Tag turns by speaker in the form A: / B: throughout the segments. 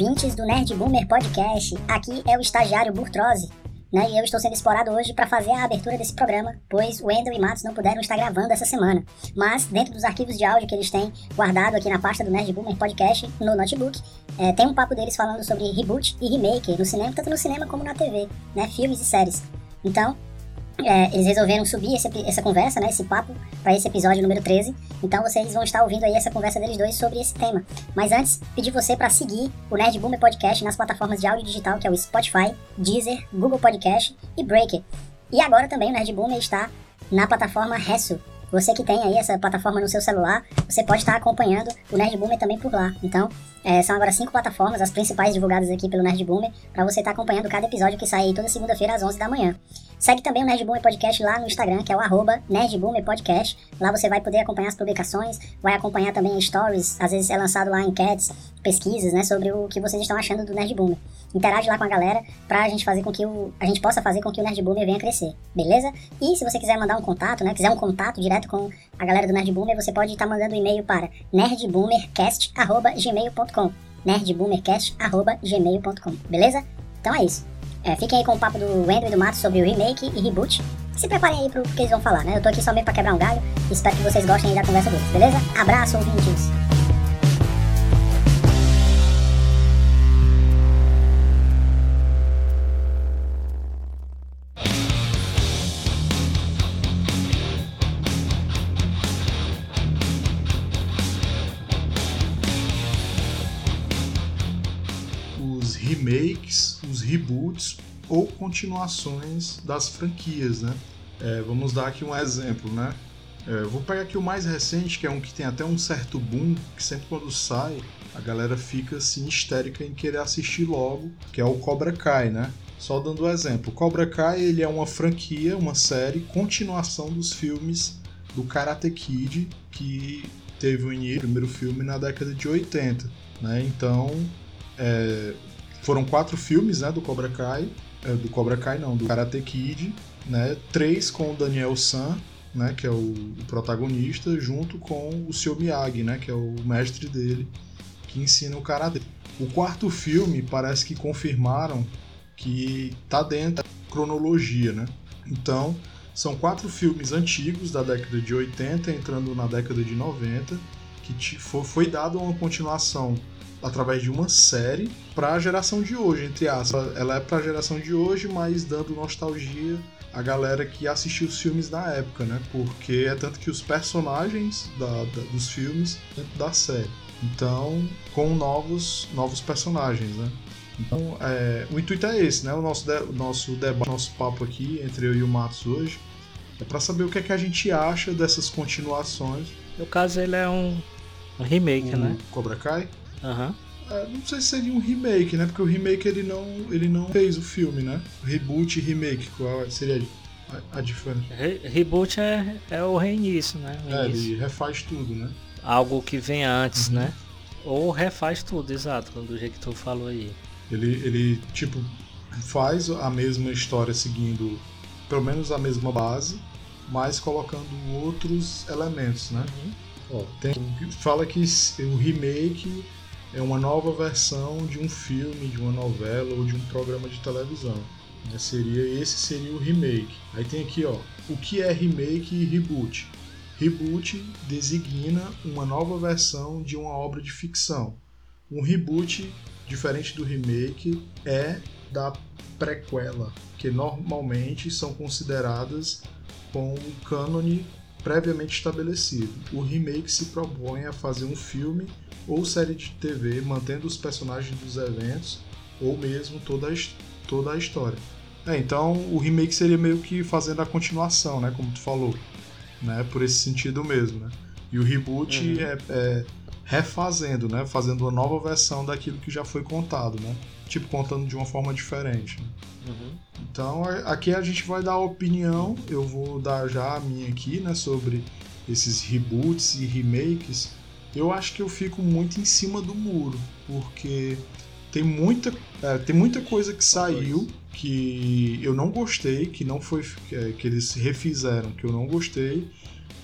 A: ouvintes do Nerd Boomer Podcast. Aqui é o estagiário Burtrose, né? E eu estou sendo explorado hoje para fazer a abertura desse programa, pois o Wendel e Matos não puderam estar gravando essa semana. Mas, dentro dos arquivos de áudio que eles têm guardado aqui na pasta do Nerd Boomer Podcast, no notebook, é, tem um papo deles falando sobre reboot e remake no cinema, tanto no cinema como na TV, né? Filmes e séries. Então, é, eles resolveram subir esse, essa conversa, né, esse papo, para esse episódio número 13. Então vocês vão estar ouvindo aí essa conversa deles dois sobre esse tema. Mas antes, pedir você para seguir o Nerd Boomer Podcast nas plataformas de áudio digital, que é o Spotify, Deezer, Google Podcast e Breaker. E agora também o Nerd Boomer está na plataforma Resso, você que tem aí essa plataforma no seu celular, você pode estar acompanhando o Nerd Boomer também por lá. Então, é, são agora cinco plataformas, as principais divulgadas aqui pelo Nerd Boomer, para você estar acompanhando cada episódio que sai toda segunda-feira às 11 da manhã. Segue também o Nerd Boomer Podcast lá no Instagram, que é o arroba Nerd Boomer Podcast. Lá você vai poder acompanhar as publicações, vai acompanhar também stories, às vezes é lançado lá enquetes, pesquisas, né, sobre o que vocês estão achando do Nerd Boomer. Interage lá com a galera pra gente fazer com que o, a gente possa fazer com que o Nerd Boomer venha crescer, beleza? E se você quiser mandar um contato, né, quiser um contato direto com a galera do Nerd Boomer, você pode estar mandando um e-mail para nerdboomercast@gmail.com nerdboomercast@gmail.com, beleza? Então é isso. É, fiquem aí com o papo do Wendel e do Mato sobre o remake e reboot. Se preparem aí pro que eles vão falar, né? Eu tô aqui só mesmo pra quebrar um galho. Espero que vocês gostem da conversa deles, beleza? Abraço, ouvintes!
B: Remakes, os reboots ou continuações das franquias, né? É, vamos dar aqui um exemplo, né? É, vou pegar aqui o mais recente, que é um que tem até um certo boom, que sempre quando sai, a galera fica assim histérica em querer assistir logo, que é o Cobra Kai, né? Só dando um exemplo, Cobra Kai ele é uma franquia, uma série, continuação dos filmes do Karate Kid, que teve o início, o primeiro filme na década de 80, né? Então, é, foram quatro filmes, né, do Cobra Kai, é, do Cobra Kai não, do Karate Kid, né, três com o Daniel San, né, que é o, protagonista, junto com o Sr. Miyagi, né, que é o mestre dele, que ensina o karate. O quarto filme parece que confirmaram que tá dentro da cronologia, né? Então, são quatro filmes antigos da década de 80 entrando na década de 90 que foi dado uma continuação através de uma série para a geração de hoje, entre aspas. Ela é para a geração de hoje, mas dando nostalgia à galera que assistiu os filmes da época, né? Porque é tanto que os personagens da, da, dos filmes dentro da série. Então, com novos, novos personagens, né? Então, é, o intuito é esse, né? O nosso, de, o nosso debate, nosso papo aqui entre eu e o Matos hoje é para saber o que é que a gente acha dessas continuações.
C: No caso, ele é um, um remake,
B: o
C: né?
B: Cobra Kai? É, não sei se seria um remake, né? Porque o remake ele não, ele não fez o filme, né? Reboot e remake, qual seria a, a diferença?
C: Re reboot é, é o reinício, né? O
B: é, ele refaz tudo, né?
C: Algo que vem antes, uhum. né? Ou refaz tudo, exato, do jeito que tu falou aí.
B: Ele, ele, tipo, faz a mesma história seguindo pelo menos a mesma base, mas colocando outros elementos, né? Uhum. Ó, tem, fala que o remake é uma nova versão de um filme, de uma novela ou de um programa de televisão. Né? Seria esse seria o remake. Aí tem aqui, ó, o que é remake e reboot? Reboot designa uma nova versão de uma obra de ficção. Um reboot, diferente do remake, é da prequela, que normalmente são consideradas com um cânone previamente estabelecido. O remake se propõe a fazer um filme ou série de TV mantendo os personagens dos eventos ou mesmo toda a, toda a história. É, então o remake seria meio que fazendo a continuação, né, como tu falou, né, por esse sentido mesmo, né. E o reboot uhum. é, é, refazendo, né, fazendo uma nova versão daquilo que já foi contado, né, tipo contando de uma forma diferente. Né? Uhum. Então aqui a gente vai dar a opinião, eu vou dar já a minha aqui, né, sobre esses reboots e remakes. Eu acho que eu fico muito em cima do muro, porque tem muita, é, tem muita coisa que saiu que eu não gostei, que não foi é, que eles refizeram, que eu não gostei,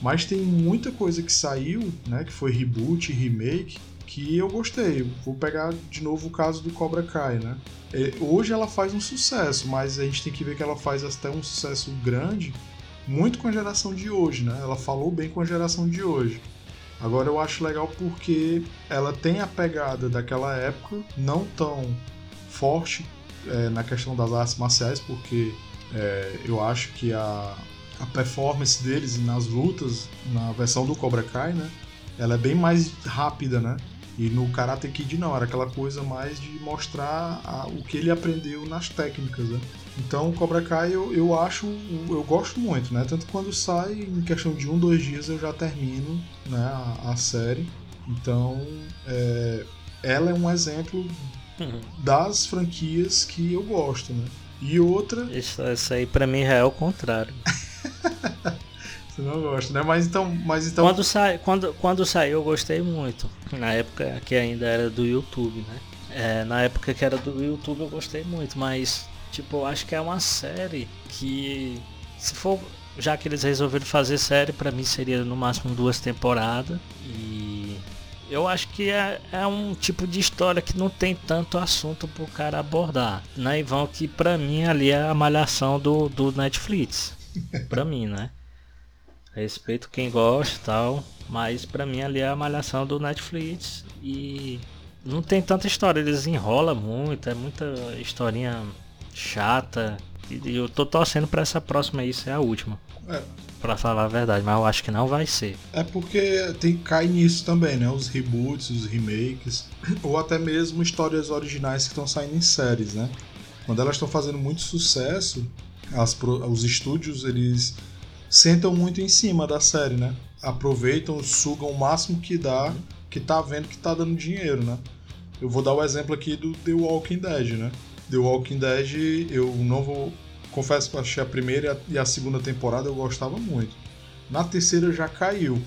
B: mas tem muita coisa que saiu, né, que foi reboot, remake, que eu gostei. Vou pegar de novo o caso do Cobra Kai, né? É, hoje ela faz um sucesso, mas a gente tem que ver que ela faz até um sucesso grande muito com a geração de hoje, né? Ela falou bem com a geração de hoje. Agora eu acho legal porque ela tem a pegada daquela época, não tão forte é, na questão das artes marciais, porque é, eu acho que a, a performance deles nas lutas, na versão do Cobra Kai, né? Ela é bem mais rápida, né? E no Karate Kid não, era aquela coisa mais de mostrar a, o que ele aprendeu nas técnicas, né? Então, Cobra Kai eu, eu acho, eu gosto muito, né? Tanto quando sai, em questão de um, dois dias eu já termino né, a, a série. Então, é, ela é um exemplo uhum. das franquias que eu gosto, né? E outra.
C: Isso, isso aí pra mim já é o contrário.
B: Você não gosta, né? Mas então. Mas então...
C: Quando, sai, quando, quando saiu eu gostei muito. Na época que ainda era do YouTube, né? É, na época que era do YouTube eu gostei muito, mas Tipo, eu acho que é uma série que, se for, já que eles resolveram fazer série, para mim seria no máximo duas temporadas. E eu acho que é, é um tipo de história que não tem tanto assunto pro cara abordar. Né, Ivan? Que pra mim ali é a malhação do, do Netflix. pra mim, né? Respeito quem gosta e tal. Mas pra mim ali é a malhação do Netflix. E não tem tanta história, eles enrolam muito, é muita historinha chata. E eu tô torcendo pra essa próxima aí ser a última. É. Pra falar a verdade, mas eu acho que não vai ser.
B: É porque tem cai nisso também, né? Os reboots, os remakes, ou até mesmo histórias originais que estão saindo em séries, né? Quando elas estão fazendo muito sucesso, as, os estúdios eles sentam muito em cima da série, né? Aproveitam, sugam o máximo que dá, que tá vendo que tá dando dinheiro, né? Eu vou dar o exemplo aqui do The Walking Dead, né? The Walking Dead, eu não vou. Confesso que achei a primeira e a segunda temporada eu gostava muito. Na terceira já caiu.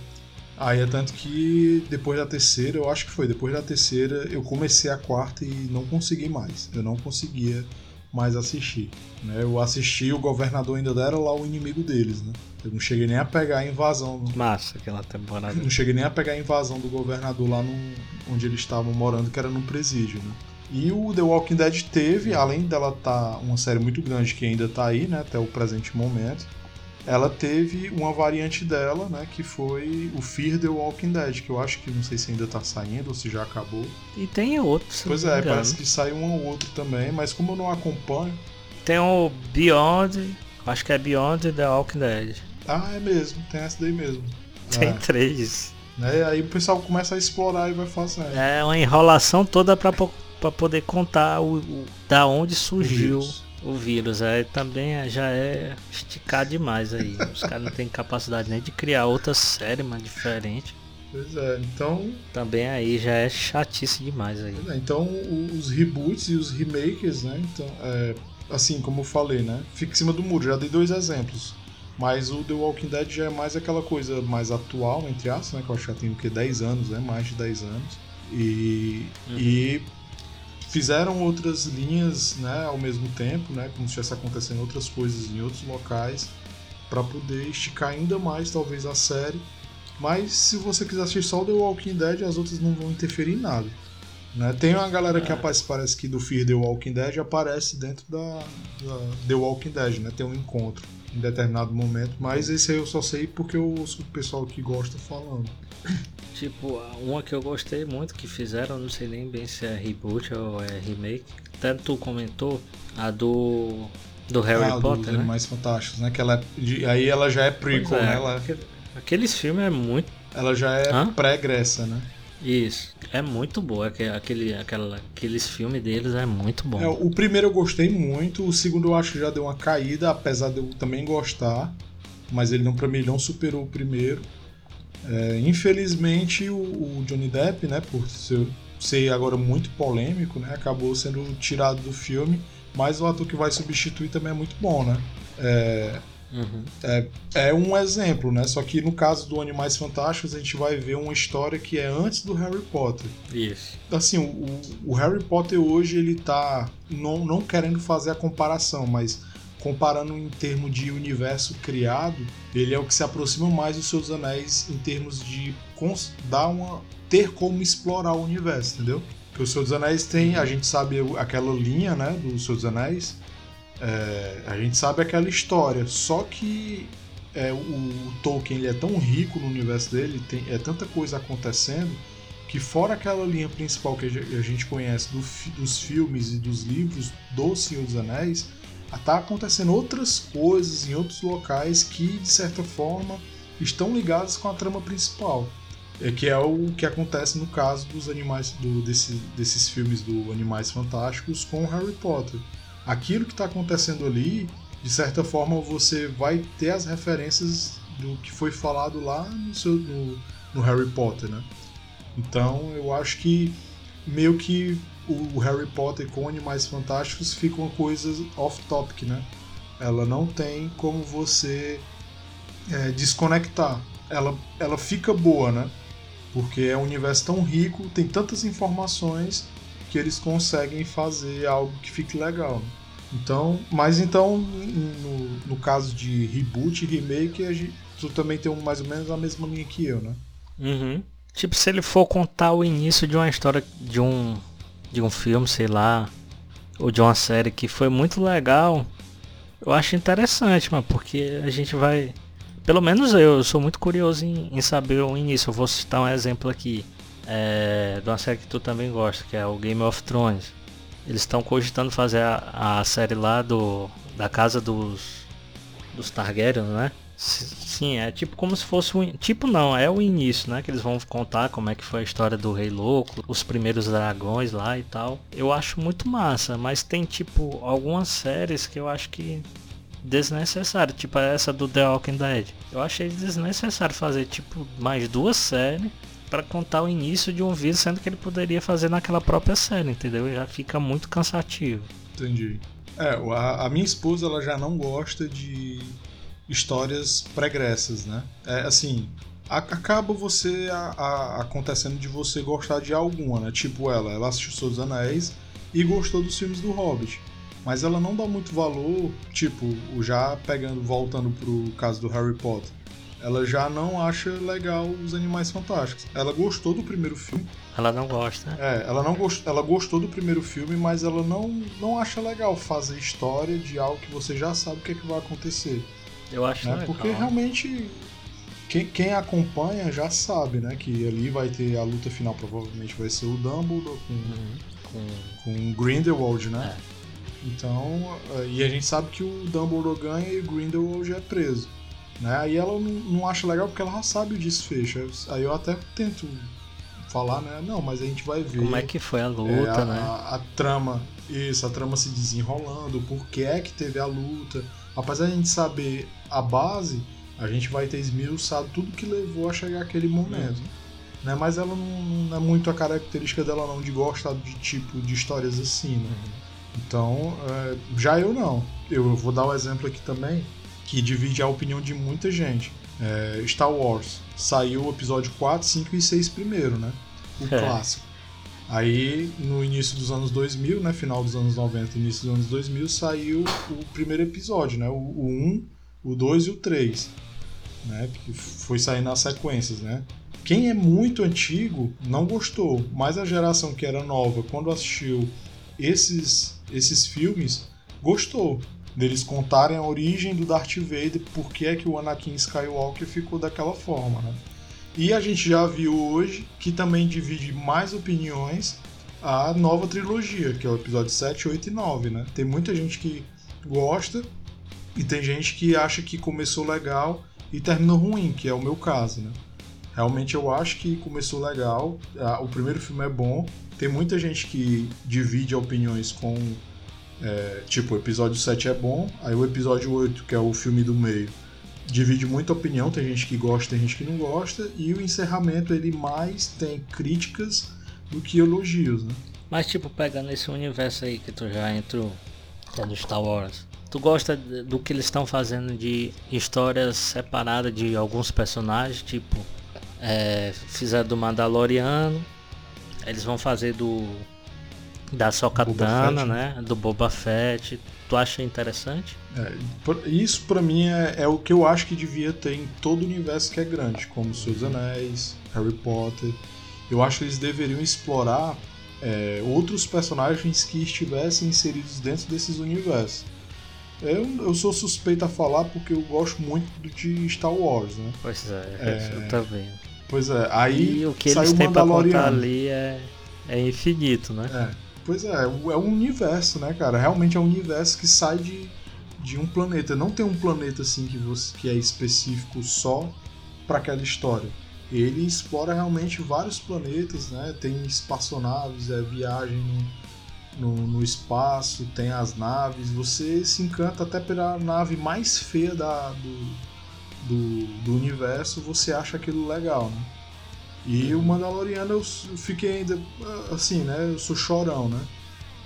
B: Aí é tanto que depois da terceira, eu acho que foi depois da terceira, eu comecei a quarta e não consegui mais. Eu não conseguia mais assistir. Né? Eu assisti, o governador ainda era lá o inimigo deles, né? Eu não cheguei nem a pegar a invasão.
C: Massa aquela temporada.
B: Não cheguei nem a pegar a invasão do governador lá no, onde eles estavam morando, que era no presídio, né? E o The Walking Dead teve, além dela estar tá uma série muito grande que ainda está aí, né, até o presente momento, ela teve uma variante dela, né, que foi o Fear the Walking Dead, que eu acho que não sei se ainda está saindo ou se já acabou.
C: E tem outros.
B: Pois é, parece que saiu um ou outro também, mas como eu não acompanho.
C: Tem o Beyond, acho que é Beyond the Walking Dead.
B: Ah, é mesmo, tem essa daí mesmo.
C: Tem é. três.
B: É, aí o pessoal começa a explorar e vai fazendo.
C: É uma enrolação toda para poder contar o, o, da onde surgiu. O vírus. É, também é, já é esticar demais aí. Os caras não têm capacidade nem de criar outra série, mas diferente.
B: Pois é, então.
C: Também aí já é chatice demais aí.
B: É, então os reboots e os remakes, né? Então, é, assim como eu falei, né? Fica em cima do muro, já dei dois exemplos. Mas o The Walking Dead já é mais aquela coisa mais atual, entre aspas, né? Que eu acho que já tem o que? 10 anos, né? Mais de 10 anos. E, uhum. e fizeram outras linhas né, ao mesmo tempo, né, como se estivesse acontecendo outras coisas em outros locais, para poder esticar ainda mais talvez a série. Mas se você quiser assistir só o The Walking Dead, as outras não vão interferir em nada. Né? Tem uma galera que é. aparece, parece que do Fear The Walking Dead aparece dentro da, da, The Walking Dead, né? Tem um encontro em determinado momento, mas esse aí eu só sei porque eu ouço o pessoal que gosta falando.
C: Tipo, uma que eu gostei muito que fizeram, não sei nem bem se é reboot ou é remake. Tanto tu comentou, a do. Do Harry ah, Potter, dos né?
B: Animais Fantásticos, né? Que ela, é, aí ela já é prequel, é, né? Ela,
C: aquele, aqueles filmes é muito.
B: Ela já é pré-gressa, né?
C: Isso, é muito boa. Aquele, aquela, aqueles filmes deles é muito bom.
B: É, o primeiro eu gostei muito, o segundo eu acho que já deu uma caída, apesar de eu também gostar. Mas ele não, pra mim, não superou o primeiro. É, infelizmente, o, o, Johnny Depp, né, por ser, ser, agora muito polêmico, né, acabou sendo tirado do filme, mas o ator que vai substituir também é muito bom, né? É, uhum. é, é, um exemplo, né? Só que no caso do Animais Fantásticos, a gente vai ver uma história que é antes do Harry Potter.
C: Isso.
B: Assim, o, o Harry Potter hoje, ele tá não, não querendo fazer a comparação, mas comparando em termos de universo criado, ele é o que se aproxima mais dos seus anéis em termos de dar uma ter como explorar o universo, entendeu? Porque o Senhor dos Anéis tem, a gente sabe aquela linha, né, dos Anéis, é, a gente sabe aquela história, só que é, o, o, Tolkien ele é tão rico no universo dele, tem, é tanta coisa acontecendo, que fora aquela linha principal que a gente conhece do, dos filmes e dos livros do Senhor dos Anéis, tá acontecendo outras coisas em outros locais que, de certa forma, estão ligadas com a trama principal. É, que é o que acontece no caso dos animais do, desse, desses filmes do Animais Fantásticos com Harry Potter. Aquilo que está acontecendo ali, de certa forma, você vai ter as referências do que foi falado lá no, seu, no, no Harry Potter, né? Então eu acho que meio que o Harry Potter com Animais Fantásticos fica uma coisa off-topic, né? Ela não tem como você é, desconectar. Ela, ela fica boa, né? Porque é um universo tão rico, tem tantas informações que eles conseguem fazer algo que fique legal. Então, mas então, no, no caso de reboot e remake, a gente, tu também tem mais ou menos a mesma linha que eu, né?
C: Uhum. Tipo, se ele for contar o início de uma história de um de um filme, sei lá, ou de uma série que foi muito legal, eu acho interessante, mano, porque a gente vai. Pelo menos eu, eu sou muito curioso em, em, saber o início. Eu vou citar um exemplo aqui. É, de uma série que tu também gosta, que é o Game of Thrones. Eles estão cogitando fazer a, a série lá do. da casa dos. dos Targaryen, né? Sim, é tipo como se fosse um. Tipo não, é o início, né? Que eles vão contar como é que foi a história do Rei Louco, os primeiros dragões lá e tal. Eu acho muito massa, mas tem tipo algumas séries que eu acho que desnecessário, tipo essa do The Walking Dead. Eu achei desnecessário fazer tipo mais duas séries para contar o início de um vídeo, sendo que ele poderia fazer naquela própria série, entendeu? Já fica muito cansativo.
B: Entendi. É, a, a minha esposa ela já não gosta de histórias pregressas, né? É assim, acaba você a, a, acontecendo de você gostar de alguma, né? Tipo ela, ela assistiu Seus Anéis e gostou dos filmes do Hobbit. Mas ela não dá muito valor, tipo, já pegando, voltando pro caso do Harry Potter. Ela já não acha legal os Animais Fantásticos. Ela gostou do primeiro filme.
C: Ela não gosta.
B: É, ela não gost... ela gostou do primeiro filme, mas ela não, não acha legal fazer história de algo que você já sabe o que, é que vai acontecer.
C: Eu acho
B: né? Porque realmente quem, quem, acompanha já sabe, né? Que ali vai ter a luta final, provavelmente vai ser o Dumbledore com, uhum. com, com Grindelwald, né? É. Então, eh, e a gente sabe que o Dumbledore ganha e o Grindelwald é preso. Né? Aí ela não, não acha legal porque ela já sabe o desfecho. Aí eu até tento falar, né? Não, mas a gente vai ver.
C: Como é que foi a luta,
B: é, a,
C: né?
B: A, a, trama, isso, a trama se desenrolando, por que é que teve a luta. Apesar de a gente saber a base, a gente vai ter esmiuçado tudo que levou a chegar aquele momento. Uhum. Né? Mas ela não, não, é muito a característica dela não de gostar de tipo de histórias assim, né? Uhum. Então, é, já eu não. Eu vou dar o um exemplo aqui também, que divide a opinião de muita gente. É, Star Wars saiu o episódio 4, 5 e 6 primeiro, né? O é. clássico. Aí, no início dos anos 2000, né, final dos anos 90 início dos anos 2000, saiu o primeiro episódio, né, o, o 1, o 2 e o 3, né, que foi sair nas sequências, né. Quem é muito antigo não gostou, mas a geração que era nova, quando assistiu esses, esses filmes, gostou deles contarem a origem do Darth Vader, por que é que o Anakin Skywalker ficou daquela forma, né. E a gente já viu hoje que também divide mais opiniões a nova trilogia, que é o episódio 7, 8 e 9, né? Tem muita gente que gosta e tem gente que acha que começou legal e terminou ruim, que é o meu caso, né? Realmente eu acho que começou legal, o primeiro filme é bom, tem muita gente que divide opiniões com. É, tipo, o episódio 7 é bom, aí o episódio 8, que é o filme do meio, divide muita opinião, tem gente que gosta, tem gente que não gosta, e o encerramento ele mais tem críticas do que elogios, né?
C: Mas tipo, pegando esse universo aí que tu já entrou, que é do Star Wars, tu gosta do que eles estão fazendo de histórias separadas de alguns personagens, tipo, é, fizeram do Mandaloriano, eles vão fazer do Da Sokatana, né? Do Boba Fett. Tu acha interessante?
B: É, isso para mim é, é, o que eu acho que devia ter em todo o universo que é grande, como Seus Anéis, Harry Potter. Eu acho que eles deveriam explorar é, outros personagens que estivessem inseridos dentro desses universos. Eu, eu sou suspeito a falar porque eu gosto muito de Star Wars, né?
C: Pois é, é eu também.
B: Pois é, aí
C: e o que eles têm pra contar ali é, é infinito, né?
B: É, pois é, é um universo, né, cara? Realmente é um universo que sai de, de um planeta. Não tem um planeta assim que, você, que é específico só para aquela história. Ele explora realmente vários planetas, né? Tem espaçonaves, é viagem no no, no, espaço, tem as naves, você se encanta até pela nave mais feia da, do, do, do universo, você acha aquilo legal, né? E o Mandaloriano eu fiquei ainda assim, né? Eu sou chorão, né?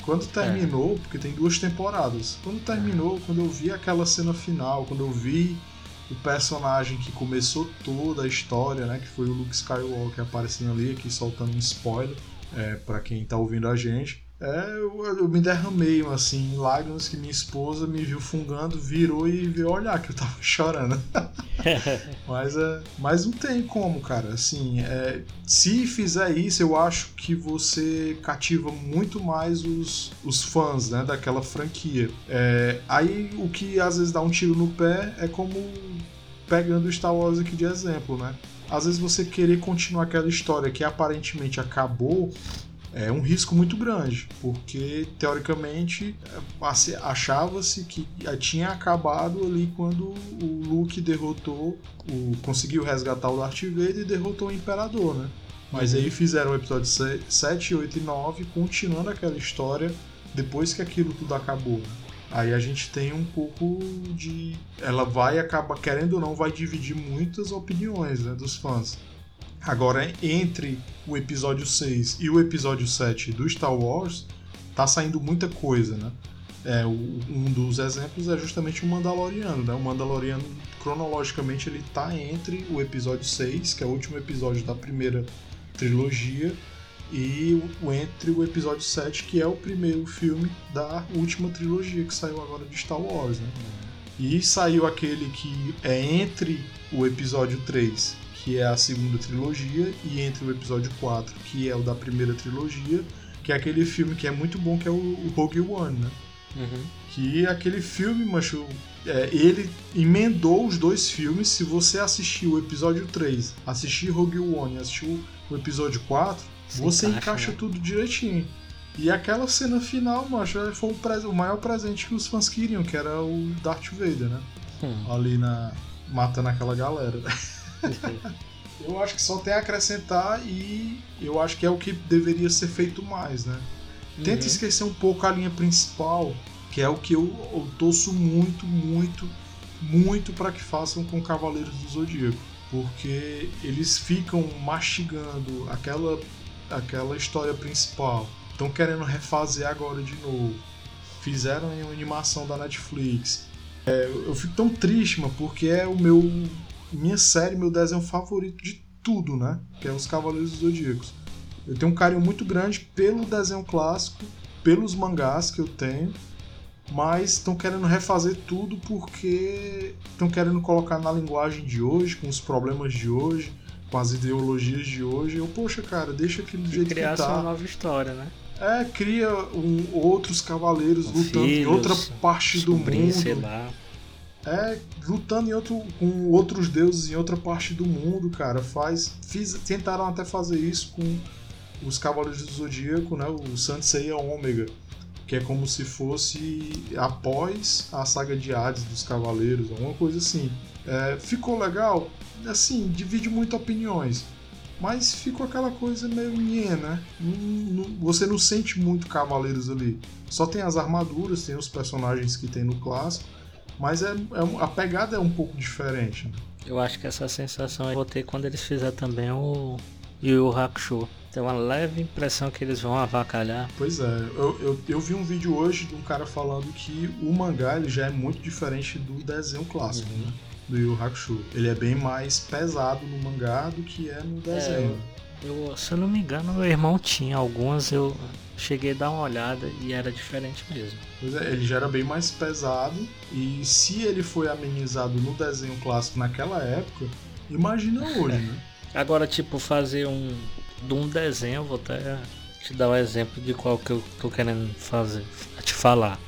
B: Quando terminou, é. porque tem duas temporadas, quando terminou, quando eu vi aquela cena final, quando eu vi o personagem que começou toda a história, né? Que foi o Luke Skywalker aparecendo ali, aqui soltando um spoiler é, para quem tá ouvindo a gente. É, eu, eu, me derramei, assim, em lágrimas que minha esposa me viu fungando, virou e veio olhar que eu tava chorando. mas, é, mas não tem como, cara. Assim, é, se fizer isso, eu acho que você cativa muito mais os, os fãs né, daquela franquia. É, aí o que às vezes dá um tiro no pé é como pegando Star Wars aqui de exemplo, né? Às vezes você querer continuar aquela história que aparentemente acabou é um risco muito grande, porque teoricamente achava-se que tinha acabado ali quando o Luke derrotou, o, conseguiu resgatar o Darth Vader e derrotou o Imperador, né? Mas uhum. aí fizeram o episódio 7, 8 e 9 continuando aquela história depois que aquilo tudo acabou. Né? Aí a gente tem um pouco de. Ela vai acabar, querendo ou não, vai dividir muitas opiniões né, dos fãs. Agora, entre o episódio 6 e o episódio 7 do Star Wars, tá saindo muita coisa, né? É, um dos exemplos é justamente o Mandaloriano, né? O Mandaloriano, cronologicamente, ele tá entre o episódio 6, que é o último episódio da primeira trilogia, e o, entre o episódio 7, que é o primeiro filme da última trilogia que saiu agora de Star Wars, né? E saiu aquele que é entre o episódio 3 que é a segunda trilogia, e entre o episódio 4, que é o da primeira trilogia, que é aquele filme que é muito bom, que é o, Rogue One, né? Uhum. Que aquele filme, macho, é, ele emendou os dois filmes. Se você assistir o episódio 3, assistir Rogue One e assistir o episódio 4, você encaixa, encaixa né? tudo direitinho. E aquela cena final, macho, é, foi o, o, maior presente que os fãs queriam, que era o Darth Vader, né? Hum. Ali na. matando aquela galera. eu acho que só tem a acrescentar e eu acho que é o que deveria ser feito mais, né? Tenta uhum. esquecer um pouco a linha principal, que é o que eu, eu torço muito, muito, muito para que façam com Cavaleiros do Zodíaco. Porque eles ficam mastigando aquela, aquela história principal. Estão querendo refazer agora de novo. Fizeram em uma animação da Netflix. É, eu fico tão triste, mano, porque é o meu minha série, meu desenho favorito de tudo, né? Que é os Cavaleiros dos Zodíacos. Eu tenho um carinho muito grande pelo desenho clássico, pelos mangás que eu tenho, mas estão querendo refazer tudo porque estão querendo colocar na linguagem de hoje, com os problemas de hoje, com as ideologias de hoje. Eu, poxa, cara, deixa aquilo do jeito que tá.
C: uma nova história, né?
B: É, cria um, outros cavaleiros com lutando filhos, em outra parte do mundo.
C: Sei lá
B: é lutando em outro, com outros deuses em outra parte do mundo, cara. Faz, fiz, tentaram até fazer isso com os Cavaleiros do Zodíaco, né? O Sanseiya Ômega, que é como se fosse após a saga de Hades dos Cavaleiros, alguma coisa assim. É, ficou legal? Assim, divide muito opiniões. Mas ficou aquela coisa meio nhé, né? Você não sente muito Cavaleiros ali. Só tem as armaduras, tem os personagens que tem no clássico mas é, é, a pegada é um pouco diferente. Né?
C: Eu acho que essa sensação eu vou ter quando eles fizerem também o Yu Yu Hakusho. Tem uma leve impressão que eles vão avacalhar.
B: Pois é, eu, eu, eu, vi um vídeo hoje de um cara falando que o mangá ele já é muito diferente do desenho clássico, uhum. né? Do Yu Hakusho. Ele é bem mais pesado no mangá do que é no desenho.
C: É, eu, eu, se eu não me engano, meu irmão tinha algumas, eu cheguei a dar uma olhada e era diferente mesmo.
B: Pois é, ele já era bem mais pesado e se ele foi amenizado no desenho clássico naquela época, imagina hoje, né?
C: Agora, tipo, fazer um de um desenho, vou até te dar um exemplo de qual que eu tô querendo fazer, te falar.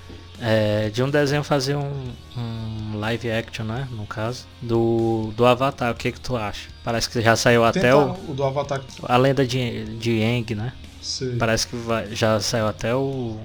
C: É, de um desenho fazer um, um, live action, né? No caso, do, do Avatar, o que que tu acha? Parece que já saiu
B: Tentar
C: até o.
B: O do Avatar.
C: A lenda de, de Aang, né?
B: Sei.
C: Parece que vai, já saiu até o.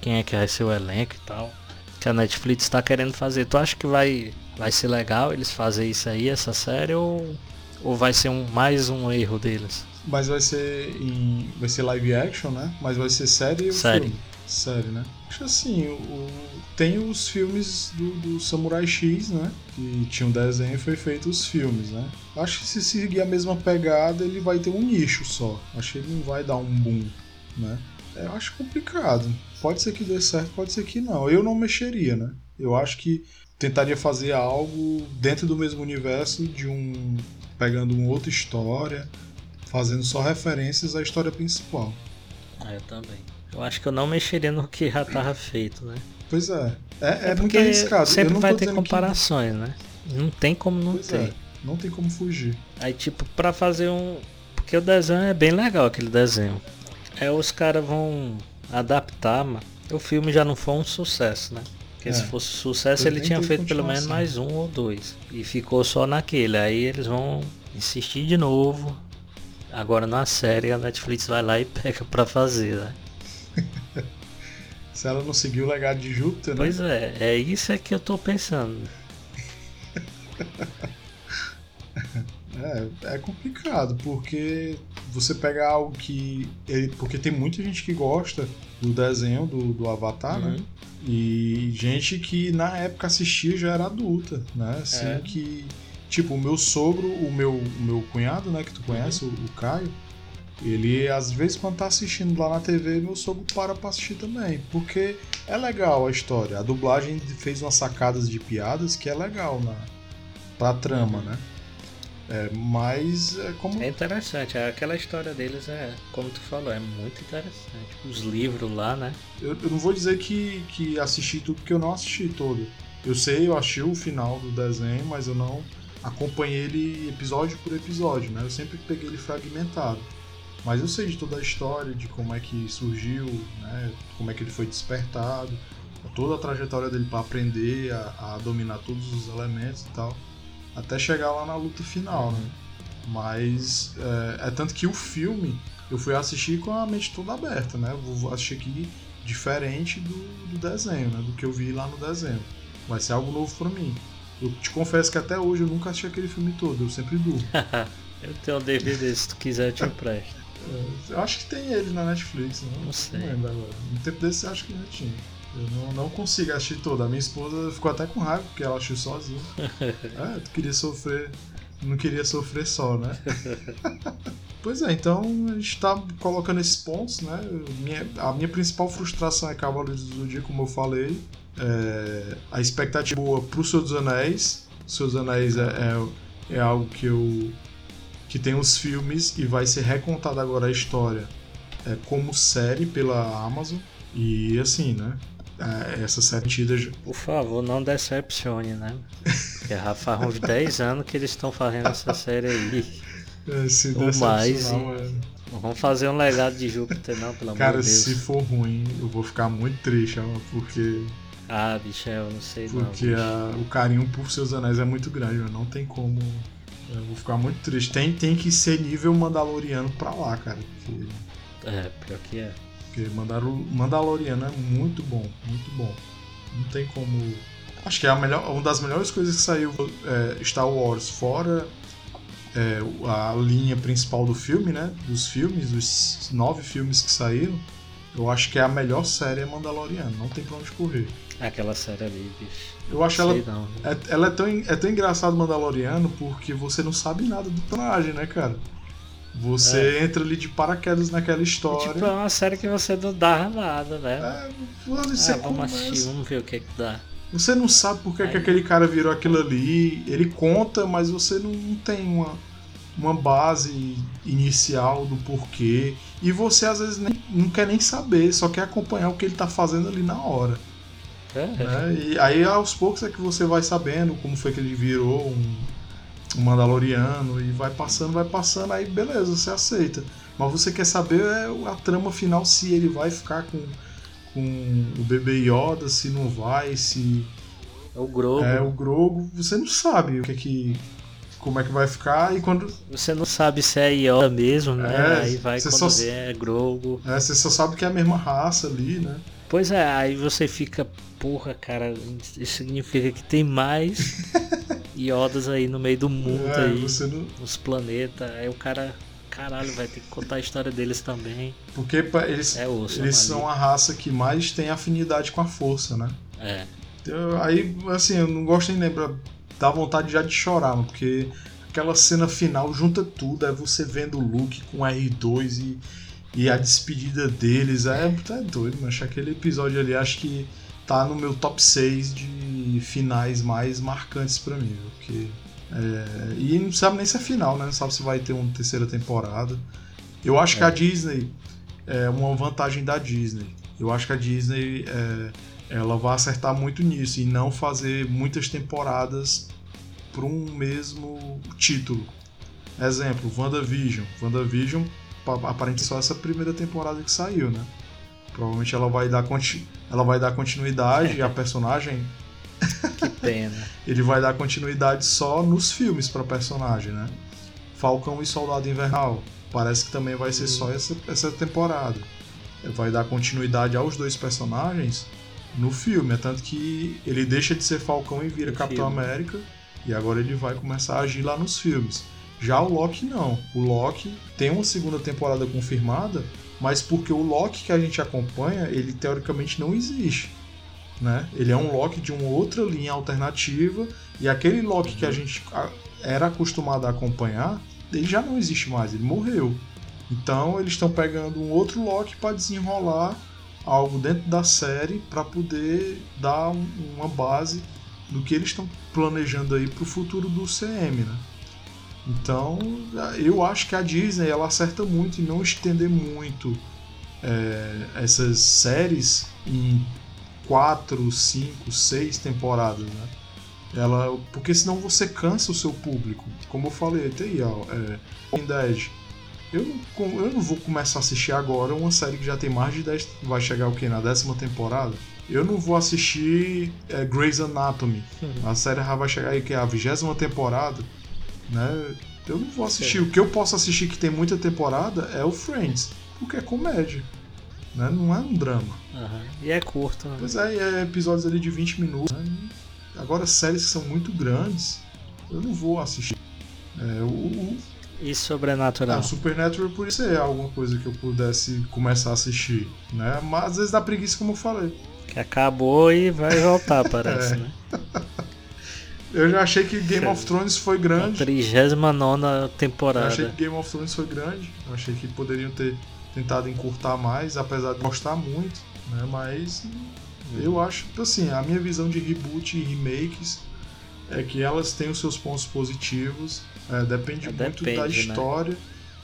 C: Quem é que vai ser o elenco e tal. Que a Netflix tá querendo fazer. Tu acha que vai, vai ser legal eles fazerem isso aí, essa série, ou, ou vai ser um, mais um erro deles?
B: Mas vai ser em. Vai ser live action, né? Mas vai ser série ou
C: Série.
B: filme? Série, né? Acho assim, o, o- tem os filmes do, do Samurai X, né? Que tinha um desenho e foi feito os filmes, né? Acho que se seguir a mesma pegada, ele vai ter um nicho só. Acho que ele não vai dar um boom, né? É, Eu acho complicado. Pode ser que dê certo, pode ser que não. Eu não mexeria, né? Eu acho que tentaria fazer algo dentro do mesmo universo de um pegando uma outra história, fazendo só referências à história principal.
C: É, eu também. Eu acho que eu não mexeria no que já tava feito, né?
B: Pois é. É, é, muito
C: porque
B: arriscado.
C: Sempre vai ter
B: dizendo que-
C: comparações, né? Não tem como não
B: Pois
C: ter.
B: é, não tem como fugir.
C: Aí, tipo, pra fazer um. Porque o desenho é bem legal, aquele desenho. Aí os caras vão adaptar, mano. O filme já não foi um sucesso, né? Porque
B: É.
C: se fosse sucesso,
B: Ele
C: tinha feito pelo menos mais um ou dois. E ficou só naquele. Aí eles vão insistir de novo. Agora na série a Netflix vai lá e pega pra fazer, né?
B: Se ela não seguir o legado de Júpiter, né?
C: Pois é, é isso é que eu tô pensando.
B: É, é complicado, porque você pega algo que. Ele, porque tem muita gente que gosta do desenho do, do Avatar, né?
C: Uhum.
B: E gente que na época assistia já era adulta, né? Assim
C: É.
B: que. Tipo, o meu sogro, o meu, o meu cunhado, né, que tu conhece, o, o Caio, ele às vezes quando tá assistindo lá na TV, meu sogro para pra assistir também. Porque é legal a história. A dublagem fez umas sacadas de piadas que é legal na, pra trama, né? É, mas é como.
C: É interessante, aquela história deles é, como tu falou, é muito interessante. Os livros lá, né?
B: Eu, eu não vou dizer que, que assisti tudo, porque eu não assisti todo. Eu sei, eu achei o final do desenho, mas eu não acompanhei ele episódio por episódio, né? Eu sempre peguei ele fragmentado. Mas eu sei de toda a história, de como é que surgiu, né? Como é que ele foi despertado, toda a trajetória dele para aprender a, a dominar todos os elementos e tal, até chegar lá na luta final, né? Mas é, é tanto que o filme eu fui assistir com a mente toda aberta, né? Vou assistir aqui diferente do, do desenho, né? Do que eu vi lá no desenho. Vai ser algo novo pra mim. Eu te confesso que até hoje eu nunca assisti aquele filme todo, eu sempre durmo.
C: eu tenho um DVD, se tu quiser eu te empresto.
B: Eu acho que tem ele na Netflix, né?
C: Não sei.
B: Não lembro agora. No tempo desse eu acho que já tinha. Eu não, não consigo assistir toda. A minha esposa ficou até com raiva porque ela assistiu sozinha. ah, tu queria sofrer. Não queria sofrer só, né? pois é, então a gente tá colocando esses pontos, né? Minha- a minha principal frustração é Cavaleiros do Zodíaco, como eu falei. É, a expectativa boa pro Senhor dos Anéis. O Senhor dos Anéis é, é, é algo que eu. Que tem os filmes e vai ser recontada agora a história é, como série pela Amazon. E assim, né? É, essa série tida
C: Por favor, não decepcione, né? Porque já faz uns 10 anos que eles estão fazendo essa série aí.
B: é, se
C: Ou mais,
B: é-
C: Não vamos fazer um legado de Júpiter não, pelo amor
B: Cara,
C: de Deus.
B: se for ruim, eu vou ficar muito triste, porque,
C: Ah, bicho, eu não sei não.
B: porque
C: bicho.
B: a- o carinho por seus anéis é muito grande, não tem como. Eu vou ficar muito triste. Tem, tem que ser nível Mandaloriano pra lá, cara. Porque,
C: É, pior que é.
B: porque Mandalo- Mandaloriano é muito bom, muito bom. Não tem como. Acho que é a melhor, uma das melhores coisas que saiu é, Star Wars, fora é, a linha principal do filme, né? Dos filmes, dos nove filmes que saíram. Eu acho que é a melhor série é Mandaloriano, não tem pra onde correr.
C: Aquela série ali, bicho.
B: Eu acho ela.
C: não.
B: É, ela é tão, é tão engraçado Mandaloriano porque você não sabe nada do personagem, né, cara? Você entra ali de paraquedas naquela história.
C: Tipo, é uma série que você não dá nada, né?
B: É,
C: ah, vamos
B: começa-
C: assistir, vamos ver o que que dá.
B: Você não sabe por que, que aquele cara virou aquilo ali. Ele conta, mas você não, não tem uma, uma base inicial do porquê. E você às vezes nem, não quer nem saber, só quer acompanhar o que ele tá fazendo ali na hora. É. Né? E aí aos poucos é que você vai sabendo como foi que ele virou um, um Mandaloriano e vai passando, vai passando, aí beleza, você aceita. Mas você quer saber é a trama final, se ele vai ficar com, com o bebê Yoda, se não vai, se.
C: É o Grogo.
B: É o Grogo, você não sabe o que é que como é que vai ficar e quando.
C: Você não sabe se é Yoda mesmo, né? É, aí vai quando só... vê é Grogo.
B: É, você só sabe que é a mesma raça ali, né?
C: Pois é, aí você fica, porra, cara, isso significa que tem mais Yodas aí no meio do mundo é, aí, não... nos planetas. Aí o cara, caralho, vai ter que contar a história deles também.
B: Porque eles, é osso, eles são a raça que mais tem afinidade com a força, né?
C: É.
B: Então, aí, assim, eu não gosto nem lembrar dá vontade já de chorar, porque aquela cena final junta tudo, é você vendo o Luke com o R2 e, e a despedida deles, é, é doido, mas aquele episódio ali acho que tá no meu top 6 de finais mais marcantes para mim, porque é, e não sabe nem se é final, né? Não sabe se vai ter uma terceira temporada. Eu acho é. que a é. Disney é uma vantagem da Disney. Eu acho que a Disney é, ela vai acertar muito nisso e não fazer muitas temporadas para um mesmo título. Exemplo, WandaVision. WandaVision, aparentemente só essa primeira temporada que saiu, né? Provavelmente ela vai dar, ela vai dar continuidade a personagem.
C: que pena.
B: Ele vai dar continuidade só nos filmes para personagem, né? Falcão e Soldado Invernal. Parece que também vai ser só essa, essa temporada. Vai dar continuidade aos dois personagens no filme. É tanto que ele deixa de ser Falcão e vira no Capitão filme. América. E agora ele vai começar a agir lá nos filmes. Já o Loki não. O Loki tem uma segunda temporada confirmada, mas porque o Loki que a gente acompanha, ele teoricamente não existe. Né? Ele é um Loki de uma outra linha alternativa e aquele Loki que a gente era acostumado a acompanhar, ele já não existe mais, ele morreu. Então eles estão pegando um outro Loki para desenrolar algo dentro da série para poder dar uma base do que eles estão planejando aí para o futuro do CM, né? Então, eu acho que a Disney ela acerta muito em não estender muito é, essas séries em quatro, cinco, seis temporadas, né? Ela, porque senão você cansa o seu público. Como eu falei até aí, ó, é, Walking Dead eu não, eu não vou começar a assistir agora uma série que já tem mais de 10. Vai chegar o quê? Na décima temporada? Eu não vou assistir é, Grey's Anatomy. Uhum. A série já vai chegar aí, que é a vigésima temporada. Né? Eu não vou assistir. Sim. O que eu posso assistir que tem muita temporada é o Friends, porque é comédia. Né? Não é um drama.
C: Uhum. E é curto. Né?
B: Pois é, é episódios ali de 20 minutos. Né? Agora, séries que são muito grandes, eu não vou assistir. É, o,
C: e Sobrenatural?
B: Ah, Supernatural por isso é alguma coisa que eu pudesse começar a assistir, né? Mas às vezes dá preguiça, como eu falei.
C: Que acabou e vai voltar, parece, é. né?
B: Eu já achei que Game of Thrones foi grande.
C: 39 temporada. Eu
B: achei que Game of Thrones foi grande. Eu achei que poderiam ter tentado encurtar mais, apesar de gostar muito, né? Mas eu acho, assim, a minha visão de reboot e remakes é que elas têm os seus pontos positivos é, depende é, muito da né? história né?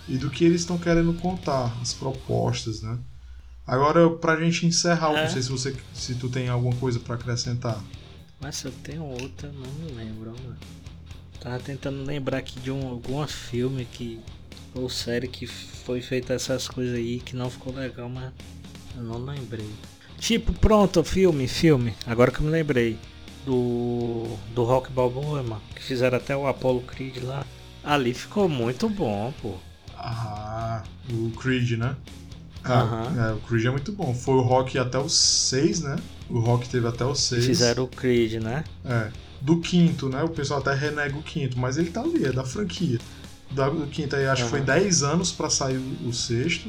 B: e do que eles estão querendo contar, as propostas, né? Agora, pra gente encerrar, é. não sei se você se tu tem alguma coisa para acrescentar.
C: Mas eu tenho outra, não me lembro, mano. Tava tentando lembrar aqui de um, algum filme que. ou série que foi feita essas coisas aí que não ficou legal, mas eu não lembrei. Tipo, pronto, filme, filme. Agora que eu me lembrei. Do. Do Rock Balboa, mano. Que fizeram até o Apollo Creed lá. Ali ficou muito bom, pô.
B: Ah, o Creed, né? Ah, é, o Creed é muito bom. Foi o Rock até os 6, né? O Rock teve até os 6.
C: Fizeram o Creed, né?
B: É. Do quinto, né? O pessoal até renega o quinto, mas ele tá ali, é da franquia. Do quinto aí, acho uhum. que foi 10 anos para sair o sexto,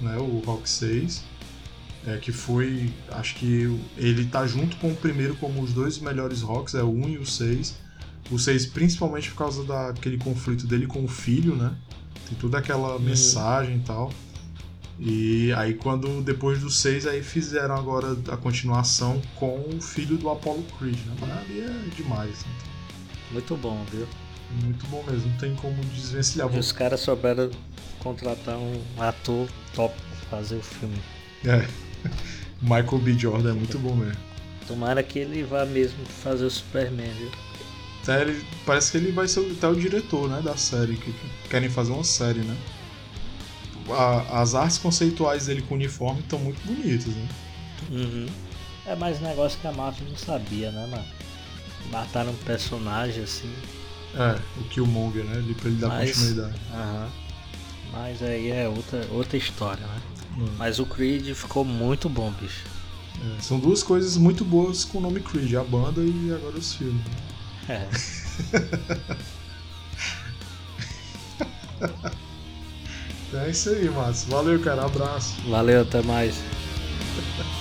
B: né? O Rock 6. É, que foi. Acho que ele tá junto com o primeiro como os dois melhores rocks, é o 1 e o 6. O 6 principalmente por causa daquele conflito dele com o filho, né? Tem toda aquela mensagem e tal. E aí quando depois do 6 aí fizeram agora a continuação com o filho do Apollo Creed, né? Mas ali é demais. Então.
C: Muito bom, viu?
B: Muito bom mesmo, não tem como desvencilhar.
C: E os caras souberam contratar um ator top pra fazer o filme.
B: É. Michael B. Jordan é muito bom mesmo.
C: Tomara que ele vá mesmo fazer o Superman, viu?
B: Até ele, parece que ele vai ser até o diretor né, da série, que querem fazer uma série, né? A, as artes conceituais dele com o uniforme estão muito bonitas, né?
C: Uhum. É mais negócio que a Marvel não sabia, né, mano? Mataram um personagem assim.
B: É, o Killmonger, né? Ele, pra ele dar
C: Mas-
B: continuidade.
C: Aham. Mas aí é outra, outra história, né?
B: Hum.
C: Mas o Creed ficou muito bom, bicho.
B: É, são duas coisas muito boas com o nome Creed, a banda e agora os filmes. né?
C: É.
B: É isso aí, Matos. Valeu, cara. Abraço.
C: Valeu, até mais.